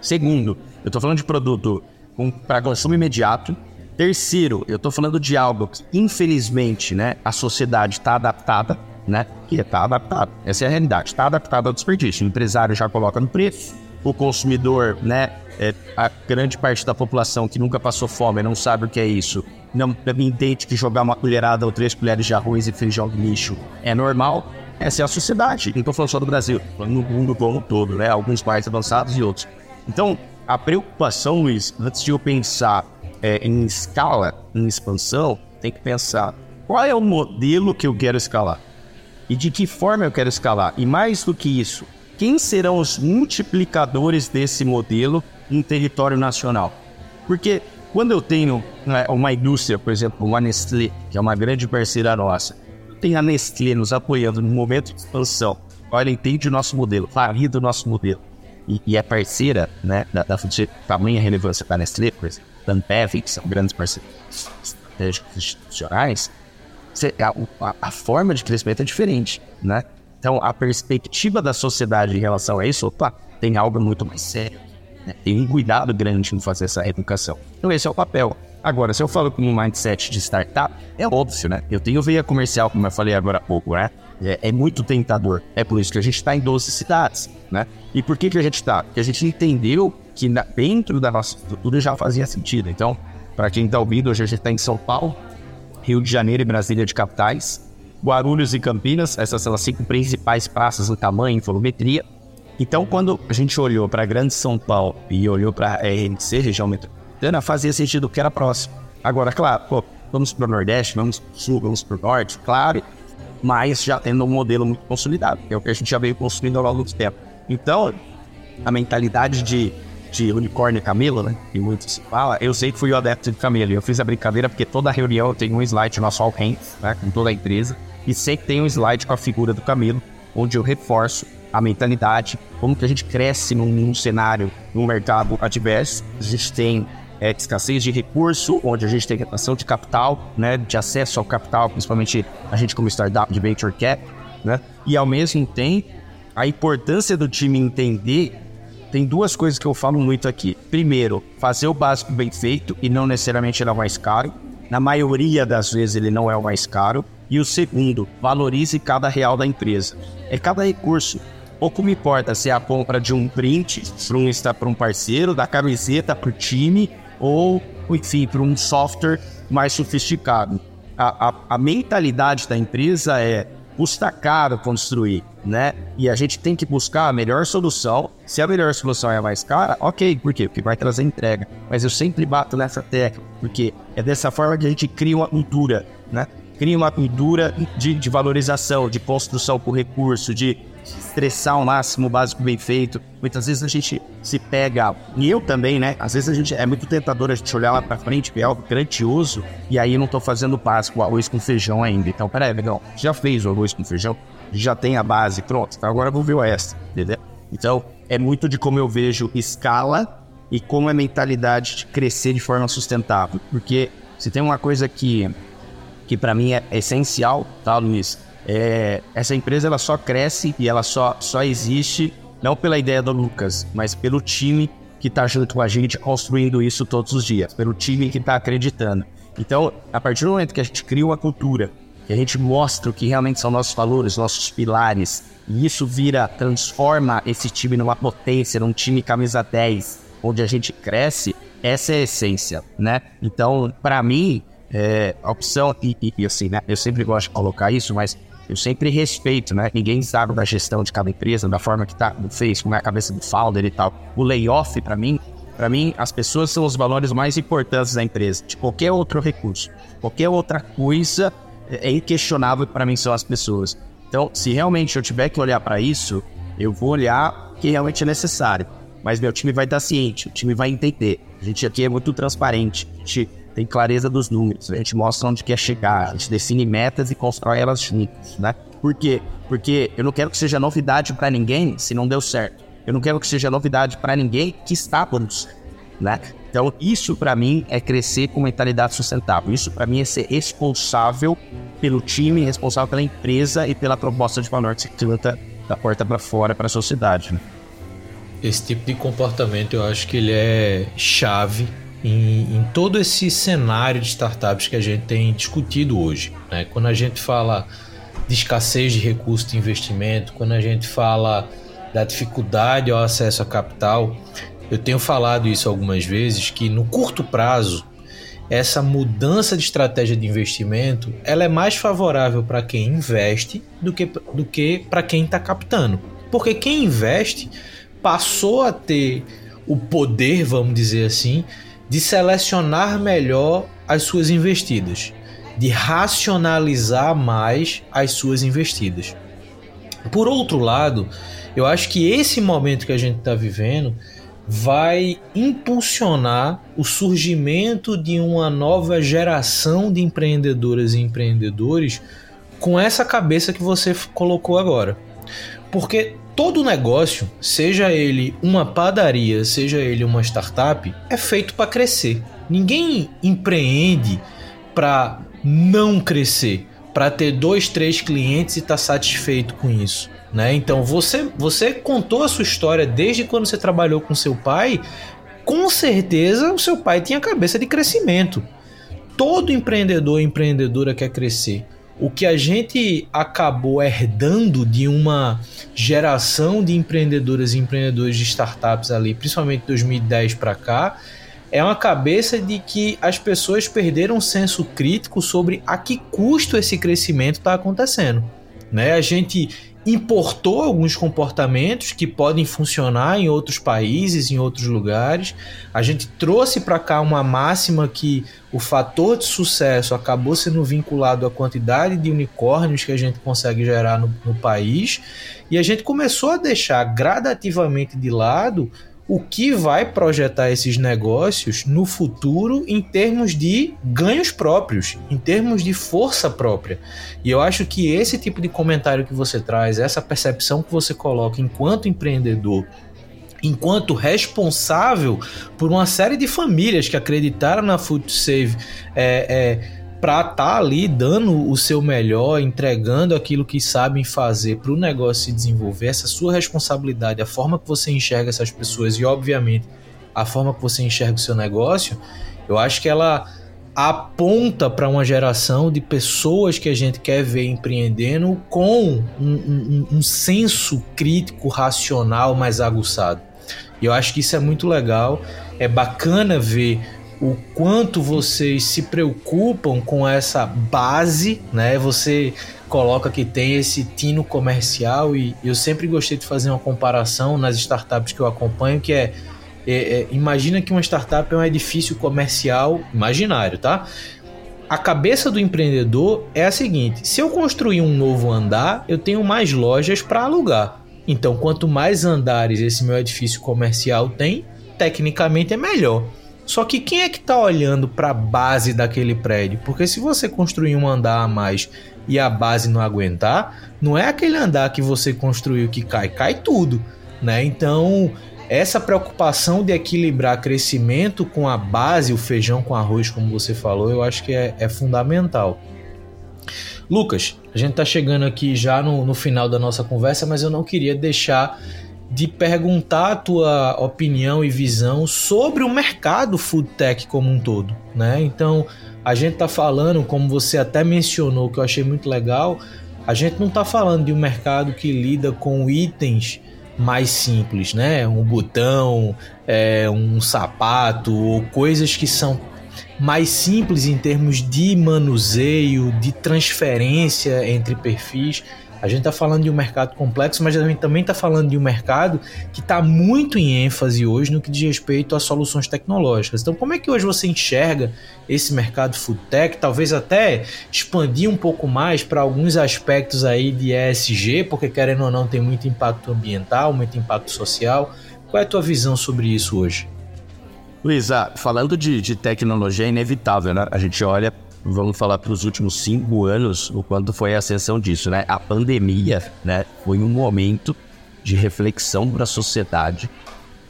Segundo, eu estou falando de produto para consumo imediato. Terceiro, eu estou falando de algo que, infelizmente, né, a sociedade está adaptada, né? Que está adaptada. Essa é a realidade. Está adaptada ao desperdício. O empresário já coloca no preço, o consumidor, né? É, a grande parte da população que nunca passou fome não sabe o que é isso. Não entende que jogar uma colherada ou três colheres de arroz e feijão no lixo é normal. Essa é a sociedade. Não estou falando só do Brasil, falando no mundo como todo, né? Alguns países avançados e outros. Então, a preocupação, Luiz, antes de eu pensar é, em escala, em expansão, tem que pensar qual é o modelo que eu quero escalar e de que forma eu quero escalar. E mais do que isso, quem serão os multiplicadores desse modelo em território nacional? Porque quando eu tenho né, uma indústria, por exemplo, uma Nestlé, que é uma grande parceira nossa, tem a Nestlé nos apoiando no momento de expansão, olha, entende o nosso modelo, valida o nosso modelo e, e é parceira né, da, da tamanha relevância da Nestlé, por exemplo, da Ambev, que são grandes parceiros estratégicos institucionais, a, a, a, forma de crescimento é diferente, né? Então, a perspectiva da sociedade em relação a isso, opa, tem algo muito mais sério, né? tem um cuidado grande em fazer essa educação. Então, esse é o papel. Agora, se eu falo com um mindset de startup, é óbvio, né? Eu tenho veia comercial, como eu falei agora há pouco, né? É, é muito tentador. É por isso que a gente está em 12 cidades, né? E por que, que a gente está? Porque a gente entendeu que na, dentro da nossa estrutura já fazia sentido. Então, para quem está ouvindo, hoje a gente está em São Paulo, Rio de Janeiro e Brasília de capitais, Guarulhos e Campinas, essas são as cinco principais praças em tamanho e volumetria. Então, quando a gente olhou para a Grande São Paulo e olhou para a RNC, região metropolitana, fazia sentido que era próximo. Agora, claro, pô, vamos para o Nordeste, vamos para o Sul, vamos para o Norte, claro, mas já tendo um modelo muito consolidado, que é o que a gente já veio construindo ao longo do tempo. Então, a mentalidade de, de unicórnio e camelo, né, que muito se fala, eu sei que fui o adepto de camelo. Eu fiz a brincadeira porque toda reunião tem um slide nosso alcance, né, com toda a empresa, e sempre tem um slide com a figura do camelo, onde eu reforço a mentalidade, como que a gente cresce num, num cenário, num mercado adverso. A gente tem é, escassez de recurso, onde a gente tem retenção de capital, né, de acesso ao capital, principalmente a gente como startup de venture cap, né, e ao mesmo tempo a importância do time entender tem duas coisas que eu falo muito aqui. Primeiro, fazer o básico bem feito e não necessariamente ele é o mais caro. Na maioria das vezes ele não é o mais caro. E o segundo, valorize cada real da empresa. É cada recurso. Pouco me importa se é a compra de um print para um, para um parceiro, da camiseta para o time, ou, enfim, para um software mais sofisticado. A, a, a mentalidade da empresa é custa caro construir, né? E a gente tem que buscar a melhor solução. Se a melhor solução é a mais cara, ok, por quê? Porque vai trazer entrega. Mas eu sempre bato nessa tecla, porque é dessa forma que a gente cria uma cultura, né? Cria uma cultura de, de valorização, de construção por recurso, de estressar ao máximo o básico bem feito. Muitas vezes a gente se pega, e eu também, né? Às vezes a gente é muito tentador a gente olhar lá pra frente, ver algo grandioso, e aí não tô fazendo básico, o arroz com feijão ainda. Então, peraí, legal, já fez o arroz com feijão, já tem a base, pronto, então agora vou ver o extra, entendeu? Então, é muito de como eu vejo escala e como é a mentalidade de crescer de forma sustentável. Porque se tem uma coisa que, que para mim é essencial, tá, Luiz? É, essa empresa ela só cresce e ela só, só existe não pela ideia do Lucas, mas pelo time que está junto com a gente construindo isso todos os dias, pelo time que está acreditando. Então, a partir do momento que a gente cria uma cultura, que a gente mostra o que realmente são nossos valores, nossos pilares, e isso vira, transforma esse time numa potência, num time camisa 10, onde a gente cresce, essa é a essência, né? Então, para mim, é, a opção, e, e, assim, né? Eu sempre gosto de colocar isso, mas eu sempre respeito, né? Ninguém sabe da gestão de cada empresa, da forma que tá, fez, como é a cabeça do founder e tal. O layoff, para mim, para mim, as pessoas são os valores mais importantes da empresa, de qualquer outro recurso. Qualquer outra coisa é inquestionável para mim são as pessoas. Então, se realmente eu tiver que olhar para isso, eu vou olhar o que realmente é necessário. Mas meu time vai estar ciente, o time vai entender. A gente aqui é muito transparente. A gente tem clareza dos números, a gente mostra onde quer chegar, a gente define metas e constrói elas juntos, né? Por quê? Porque eu não quero que seja novidade para ninguém se não deu certo. Eu não quero que seja novidade para ninguém que está dando certo, né? Então, isso para mim é crescer com mentalidade sustentável. Isso para mim é ser responsável pelo time, responsável pela empresa e pela proposta de valor que se trata da porta para fora para a sociedade. Né? Esse tipo de comportamento eu acho que ele é chave em, em, todo esse cenário de startups que a gente tem discutido hoje. Né? Quando a gente fala de escassez de recursos de investimento, quando a gente fala da dificuldade ao acesso a capital, eu tenho falado isso algumas vezes que no curto prazo essa mudança de estratégia de investimento ela é mais favorável para quem investe do que, do que para quem está captando. Porque quem investe passou a ter o poder, vamos dizer assim, de selecionar melhor as suas investidas, de racionalizar mais as suas investidas. Por outro lado, eu acho que esse momento que a gente está vivendo vai impulsionar o surgimento de uma nova geração de empreendedoras e empreendedores com essa cabeça que você colocou agora. Porque todo negócio, seja ele uma padaria, seja ele uma startup, é feito para crescer. Ninguém empreende para não crescer, para ter dois, três clientes e estar tá satisfeito com isso. Né? Então você, você contou a sua história desde quando você trabalhou com seu pai. Com certeza o seu pai tinha cabeça de crescimento. Todo empreendedor e empreendedora quer crescer o que a gente acabou herdando de uma geração de empreendedoras e empreendedores de startups ali, principalmente 2010 para cá, é uma cabeça de que as pessoas perderam um senso crítico sobre a que custo esse crescimento está acontecendo. Né? A gente importou alguns comportamentos que podem funcionar em outros países, em outros lugares. A gente trouxe para cá uma máxima que o fator de sucesso acabou sendo vinculado à quantidade de unicórnios que a gente consegue gerar no, no país, e a gente começou a deixar gradativamente de lado o que vai projetar esses negócios no futuro em termos de ganhos próprios, em termos de força própria. E eu acho que esse tipo de comentário que você traz, essa percepção que você coloca enquanto empreendedor, enquanto responsável por uma série de famílias que acreditaram na Food Save, é, é para estar tá ali dando o seu melhor, entregando aquilo que sabem fazer para o negócio se desenvolver, essa sua responsabilidade, a forma que você enxerga essas pessoas e, obviamente, a forma que você enxerga o seu negócio, eu acho que ela aponta para uma geração de pessoas que a gente quer ver empreendendo com um, um, um senso crítico, racional mais aguçado. E eu acho que isso é muito legal. É bacana ver o quanto vocês se preocupam com essa base, né? Você coloca que tem esse tino comercial e eu sempre gostei de fazer uma comparação nas startups que eu acompanho, que é, é, é imagina que uma startup é um edifício comercial imaginário, tá? A cabeça do empreendedor é a seguinte: se eu construir um novo andar, eu tenho mais lojas para alugar. Então, quanto mais andares esse meu edifício comercial tem, tecnicamente é melhor. Só que quem é que está olhando para a base daquele prédio? Porque se você construir um andar a mais e a base não aguentar, não é aquele andar que você construiu que cai, cai tudo, né? Então, essa preocupação de equilibrar crescimento com a base, o feijão com arroz, como você falou, eu acho que é, é fundamental. Lucas, a gente está chegando aqui já no, no final da nossa conversa, mas eu não queria deixar de perguntar a tua opinião e visão sobre o mercado food tech como um todo, né? Então, a gente tá falando, como você até mencionou, que eu achei muito legal, a gente não tá falando de um mercado que lida com itens mais simples, né? Um botão, é, um sapato ou coisas que são mais simples em termos de manuseio, de transferência entre perfis. A gente está falando de um mercado complexo, mas a gente também está falando de um mercado que está muito em ênfase hoje no que diz respeito a soluções tecnológicas. Então, como é que hoje você enxerga esse mercado food tech? Talvez até expandir um pouco mais para alguns aspectos aí de ESG, porque querendo ou não tem muito impacto ambiental, muito impacto social. Qual é a tua visão sobre isso hoje? Luísa, falando de, de tecnologia, é inevitável, né? A gente olha vamos falar para os últimos cinco anos, o quanto foi a ascensão disso, né? A pandemia, né, foi um momento de reflexão para a sociedade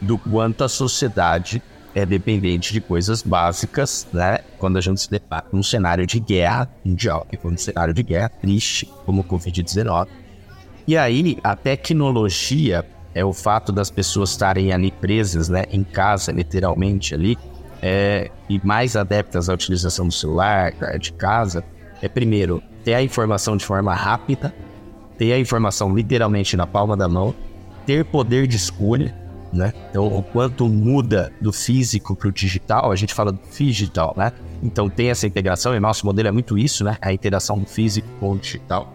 do quanto a sociedade é dependente de coisas básicas, né? Quando a gente se depara com um cenário de guerra mundial, que foi um cenário de guerra triste, como o Covid-19. E aí, a tecnologia é o fato das pessoas estarem ali presas, né, em casa, literalmente ali, é, e mais adeptas à utilização do celular, de casa, é primeiro ter a informação de forma rápida, ter a informação literalmente na palma da mão, ter poder de escolha, né? Então, o quanto muda do físico para o digital, a gente fala do digital, né? Então, tem essa integração, e nosso modelo é muito isso, né? A interação do físico com o digital.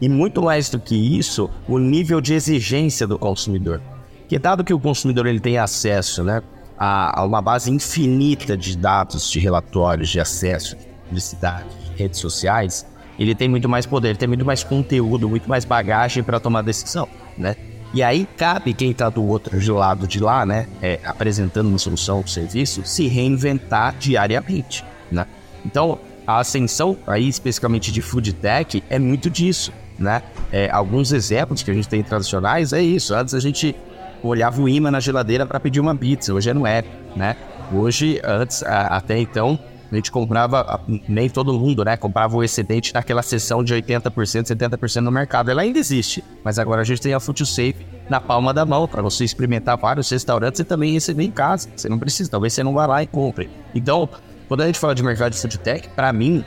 E muito mais do que isso, o nível de exigência do consumidor. Que dado que o consumidor ele tem acesso, né? A, a uma base infinita de dados, de relatórios, de acesso, de publicidade, de redes sociais, ele tem muito mais poder, tem muito mais conteúdo, muito mais bagagem para tomar decisão, né? E aí cabe quem está do outro lado de lá, né, é, apresentando uma solução, um serviço, se reinventar diariamente, né? Então, a ascensão aí especificamente de food tech é muito disso, né? É, alguns exemplos que a gente tem tradicionais é isso. Antes a gente olhava o imã na geladeira para pedir uma pizza. Hoje é no app, né? Hoje, antes, até então, a gente comprava, nem todo mundo, né? Comprava o excedente naquela seção de 80%, 70% no mercado. Ela ainda existe, mas agora a gente tem a Food Safe na palma da mão para você experimentar vários restaurantes e também receber em casa. Você não precisa, talvez você não vá lá e compre. Então, quando a gente fala de mercado de food tech, para mim,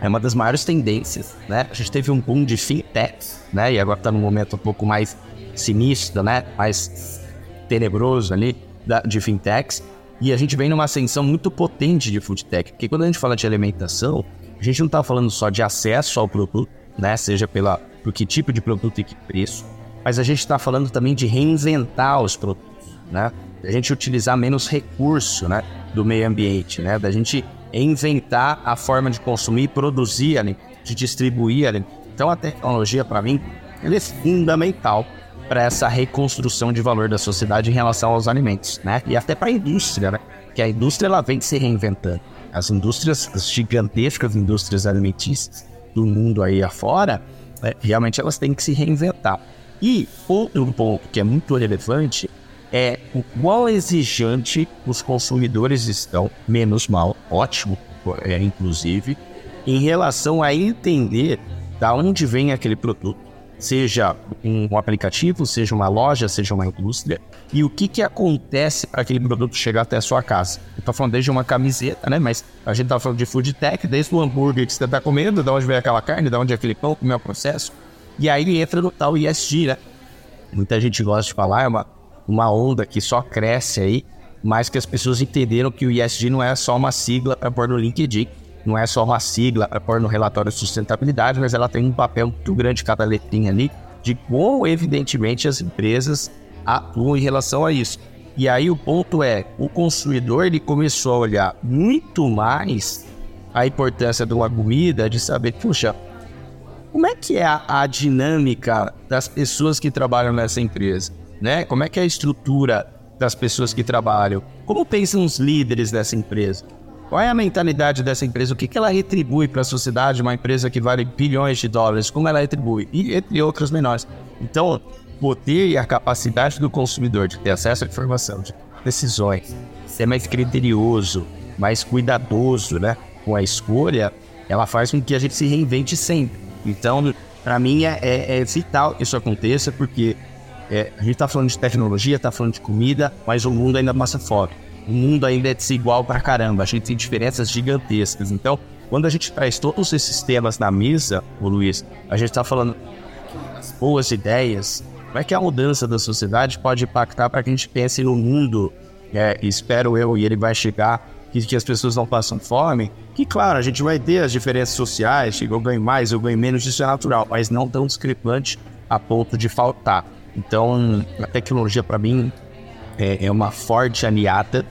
é uma das maiores tendências, né? A gente teve um boom de fintechs, né? E agora está num momento um pouco mais sinistro, né? Mais tenebroso ali da, de fintechs. E a gente vem numa ascensão muito potente de food tech, porque quando a gente fala de alimentação, a gente não está falando só de acesso ao produto, né? Seja pela, por que tipo de produto e que preço, mas a gente está falando também de reinventar os produtos, né? Da gente utilizar menos recurso, né? Do meio ambiente, né? Da gente inventar a forma de consumir, produzir, de distribuir. Então a tecnologia, para mim, ela é fundamental para essa reconstrução de valor da sociedade em relação aos alimentos, né? E até para a indústria, né? Que a indústria ela vem se reinventando. As indústrias, as gigantescas indústrias alimentícias do mundo aí afora, né? realmente elas têm que se reinventar. E outro ponto que é muito relevante é o quão exigente os consumidores estão, menos mal, ótimo, é, inclusive, em relação a entender da onde vem aquele produto, seja um aplicativo, seja uma loja, seja uma indústria, e o que, que acontece para aquele produto chegar até a sua casa. Eu estou falando desde uma camiseta, né? Mas a gente está falando de food tech, desde o hambúrguer que você está comendo, de onde vem aquela carne, de onde é aquele pão, como é o processo. E aí entra no tal ESG, né? Muita gente gosta de falar, é uma, uma onda que só cresce aí, mas que as pessoas entenderam que o ESG não é só uma sigla para pôr no LinkedIn, não é só uma sigla para pôr no relatório de sustentabilidade, mas ela tem um papel muito grande, cada letrinha ali, de como, evidentemente, as empresas atuam em relação a isso. E aí o ponto é, o consumidor ele começou a olhar muito mais a importância de uma comida, de saber, puxa, como é que é a, a dinâmica das pessoas que trabalham nessa empresa? Né? Como é que é a estrutura das pessoas que trabalham? Como pensam os líderes dessa empresa? Qual é a mentalidade dessa empresa? O que, que ela retribui para a sociedade? Uma empresa que vale bilhões de dólares, como ela retribui? E entre outros menores. Então, poder e a capacidade do consumidor de ter acesso à informação, de decisões, ser mais criterioso, mais cuidadoso né, com a escolha, ela faz com que a gente se reinvente sempre. Então, para mim, é, é, é, vital que isso aconteça, porque é, a gente está falando de tecnologia, está falando de comida, mas o mundo ainda passa fome o mundo ainda é desigual pra caramba, a gente tem diferenças gigantescas. Então, quando a gente traz todos esses temas na mesa, o Luiz, a gente está falando das boas ideias, como é que a mudança da sociedade pode impactar para que a gente pense no mundo, é, espero eu, e ele vai chegar, que, que, as pessoas não passam fome, que claro, a gente vai ter as diferenças sociais, eu ganho mais, eu ganho menos, isso é natural, mas não tão discrepante a ponto de faltar. Então, a tecnologia para mim é, é uma forte aliada,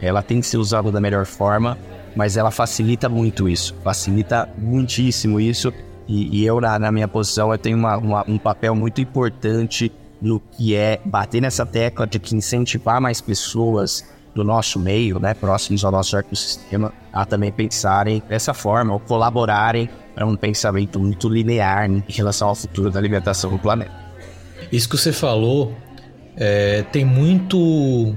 ela tem que ser usada da melhor forma, mas ela facilita muito isso, facilita muitíssimo isso. E, e eu, na, na, minha posição, eu tenho uma, uma, um papel muito importante no que é bater nessa tecla de que incentivar mais pessoas do nosso meio, né, próximos ao nosso ecossistema, a também pensarem dessa forma, ou colaborarem para um pensamento muito linear em relação ao futuro da alimentação do planeta. Isso que você falou é, tem muito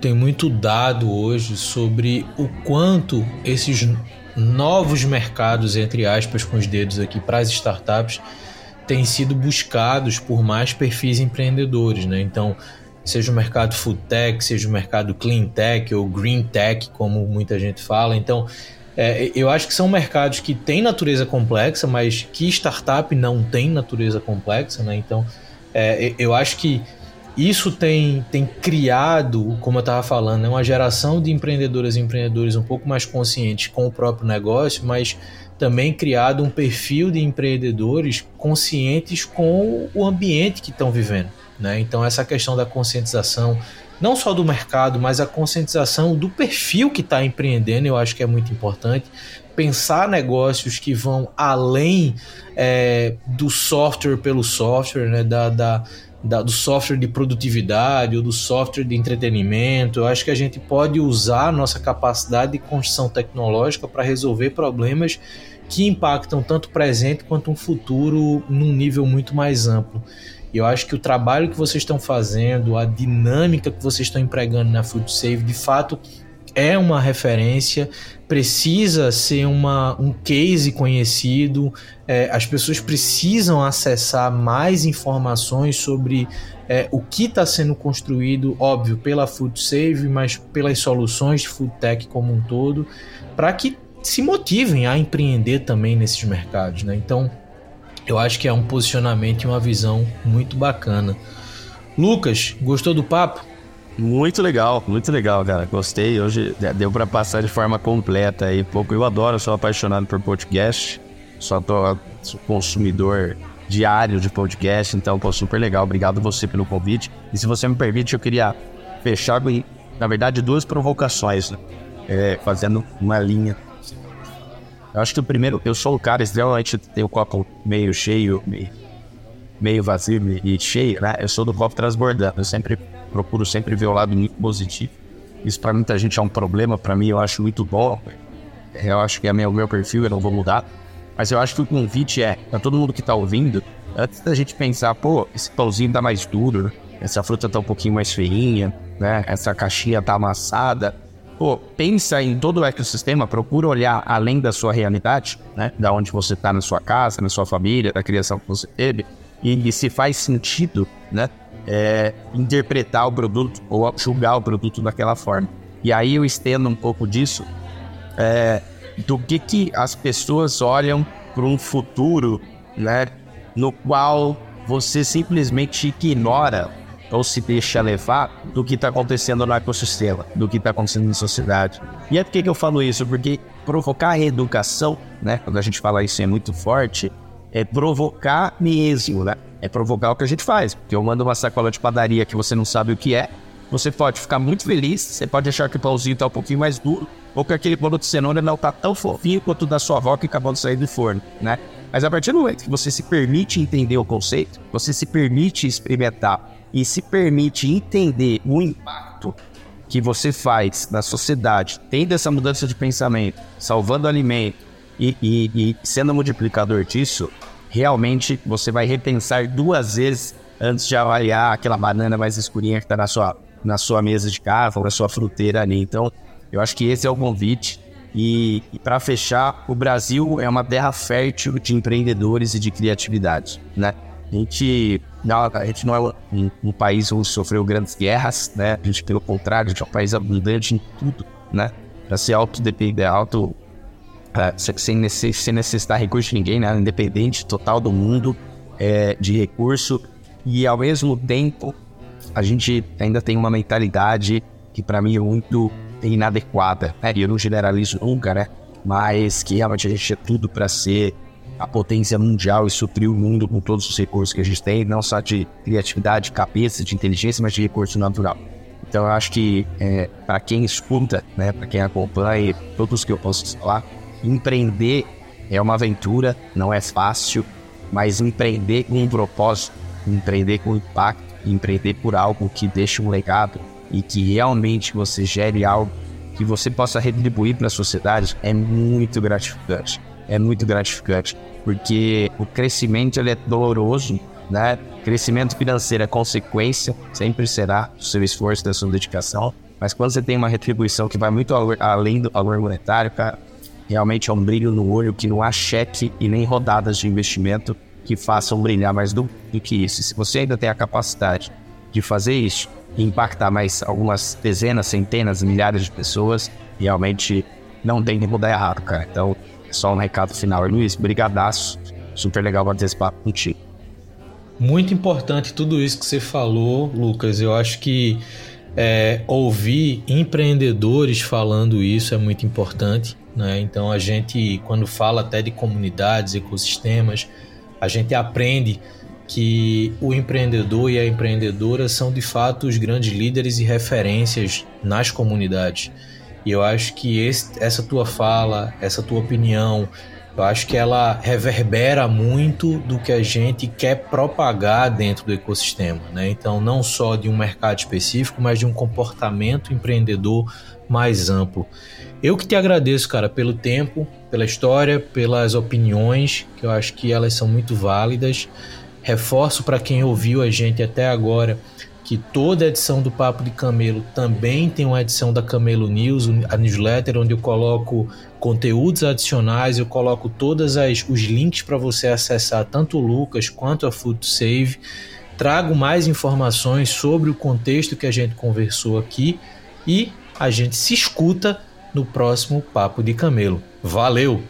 tem muito dado hoje sobre o quanto esses novos mercados, entre aspas, com os dedos aqui, para as startups, têm sido buscados por mais perfis empreendedores, né? Então, seja o mercado food tech, seja o mercado clean tech ou green tech, como muita gente fala. Então, é, eu acho que são mercados que têm natureza complexa, mas que startup não tem natureza complexa, né? Então, é, eu acho que isso tem, tem criado, como eu estava falando, né, uma geração de empreendedoras e empreendedores um pouco mais conscientes com o próprio negócio, mas também criado um perfil de empreendedores conscientes com o ambiente que estão vivendo. Né? Então, essa questão da conscientização, não só do mercado, mas a conscientização do perfil que está empreendendo, eu acho que é muito importante. Pensar negócios que vão além é, do software pelo software, né? da, da da, do software de produtividade ou do software de entretenimento. Eu acho que a gente pode usar a nossa capacidade de construção tecnológica para resolver problemas que impactam tanto o presente quanto um futuro num nível muito mais amplo. Eu acho que o trabalho que vocês estão fazendo, a dinâmica que vocês estão empregando na Food Save, de fato é uma referência, precisa ser uma, um case conhecido, é, as pessoas precisam acessar mais informações sobre é, o que está sendo construído, óbvio, pela Food Save, mas pelas soluções de Food Tech como um todo, para que se motivem a empreender também nesses mercados. Né? Então, eu acho que é um posicionamento e uma visão muito bacana. Lucas, gostou do papo? Muito legal, muito legal, cara. Gostei. Hoje deu para passar de forma completa aí. Pouco eu adoro, sou apaixonado por podcast. Só tô sou consumidor diário de podcast, então pô, super legal. Obrigado você pelo convite. E se você me permite, eu queria fechar com, na verdade, duas provocações, né? é, fazendo uma linha. Eu acho que o primeiro, eu sou o cara extremamente tem o copo meio cheio, meio, meio vazio e cheio, né? Eu sou do copo transbordando. Eu sempre procuro sempre ver o lado muito positivo. Isso para muita gente é um problema, para mim eu acho muito bom. Eu acho que é meu, meu perfil, eu não vou mudar. Mas eu acho que o convite é, para todo mundo que tá ouvindo, antes da gente pensar, pô, esse pãozinho tá mais duro, essa fruta tá um pouquinho mais feinha, né? Essa caixinha tá amassada. Pô, pensa em todo o ecossistema, procura olhar além da sua realidade, né? Da onde você tá na sua casa, na sua família, da criação que você teve, e, e se faz sentido, né? É, interpretar o produto ou julgar o produto daquela forma. E aí eu estendo um pouco disso é, do que, que as pessoas olham para um futuro, né, no qual você simplesmente ignora ou se deixa levar do que está acontecendo no ecossistema, do que está acontecendo na sociedade. E é por que eu falo isso? Porque provocar a reeducação, né, quando a gente fala isso é muito forte, é provocar mesmo, né? É provocar o que a gente faz. Porque eu mando uma sacola de padaria que você não sabe o que é, você pode ficar muito feliz, você pode achar que o pãozinho está um pouquinho mais duro, ou que aquele bolo de cenoura não está tão fofinho quanto da sua avó que acabou de sair do forno, né? Mas a partir do momento que você se permite entender o conceito, você se permite experimentar e se permite entender o impacto que você faz na sociedade, tendo essa mudança de pensamento, salvando alimento e, e, e sendo multiplicador disso, realmente você vai repensar duas vezes antes de avaliar aquela banana mais escurinha que está na sua, na sua mesa de casa ou na sua fruteira ali. Então, eu acho que esse é o convite. E, e para fechar, o Brasil é uma terra fértil de empreendedores e de criatividade, né? A gente não, a gente não é um, um, país onde sofreu grandes guerras, né? A gente, pelo contrário, a gente é um país abundante em tudo, né? Para ser autodependente, auto, uh, sem, sem necessitar recurso de ninguém, né? Independente total do mundo é, de recurso. E ao mesmo tempo, a gente ainda tem uma mentalidade que para mim é muito inadequada, né? Eu não generalizo nunca, né? Mas que realmente a gente é tudo para ser a potência mundial e suprir o mundo com todos os recursos que a gente tem, não só de criatividade, cabeça, de inteligência, mas de recurso natural. Então eu acho que é, para quem escuta, né, para quem acompanha, todos que eu posso falar, empreender é uma aventura, não é fácil, mas empreender com um propósito, empreender com impacto, empreender por algo que deixe um legado, e que realmente você gere algo que você possa retribuir para a sociedade é muito gratificante. É muito gratificante, porque o crescimento ele é doloroso, né? Crescimento financeiro é consequência, sempre será do seu esforço, da sua dedicação. Mas quando você tem uma retribuição que vai muito além do valor monetário, cara, realmente é um brilho no olho que não há cheque e nem rodadas de investimento que façam brilhar mais do, do que isso. E se você ainda tem a capacidade de fazer isso, impactar mais algumas dezenas, centenas, milhares de pessoas, realmente não tem como dar errado, cara. Então, só um recado final. Luiz, brigadaço. Super legal bater esse papo contigo. Muito importante tudo isso que você falou, Lucas. Eu acho que é, ouvir empreendedores falando isso é muito importante. Né? Então a gente, quando fala até de comunidades, ecossistemas, a gente aprende que o empreendedor e a empreendedora são de fato os grandes líderes e referências nas comunidades. E eu acho que esse, essa tua fala, essa tua opinião, eu acho que ela reverbera muito do que a gente quer propagar dentro do ecossistema, né? Então, não só de um mercado específico, mas de um comportamento empreendedor mais amplo. Eu que te agradeço, cara, pelo tempo, pela história, pelas opiniões, que eu acho que elas são muito válidas. Reforço para quem ouviu a gente até agora que toda edição do Papo de Camelo também tem uma edição da Camelo News, a newsletter, onde eu coloco conteúdos adicionais, eu coloco todos os links para você acessar tanto o Lucas quanto a Food Save. Trago mais informações sobre o contexto que a gente conversou aqui e a gente se escuta no próximo Papo de Camelo. Valeu!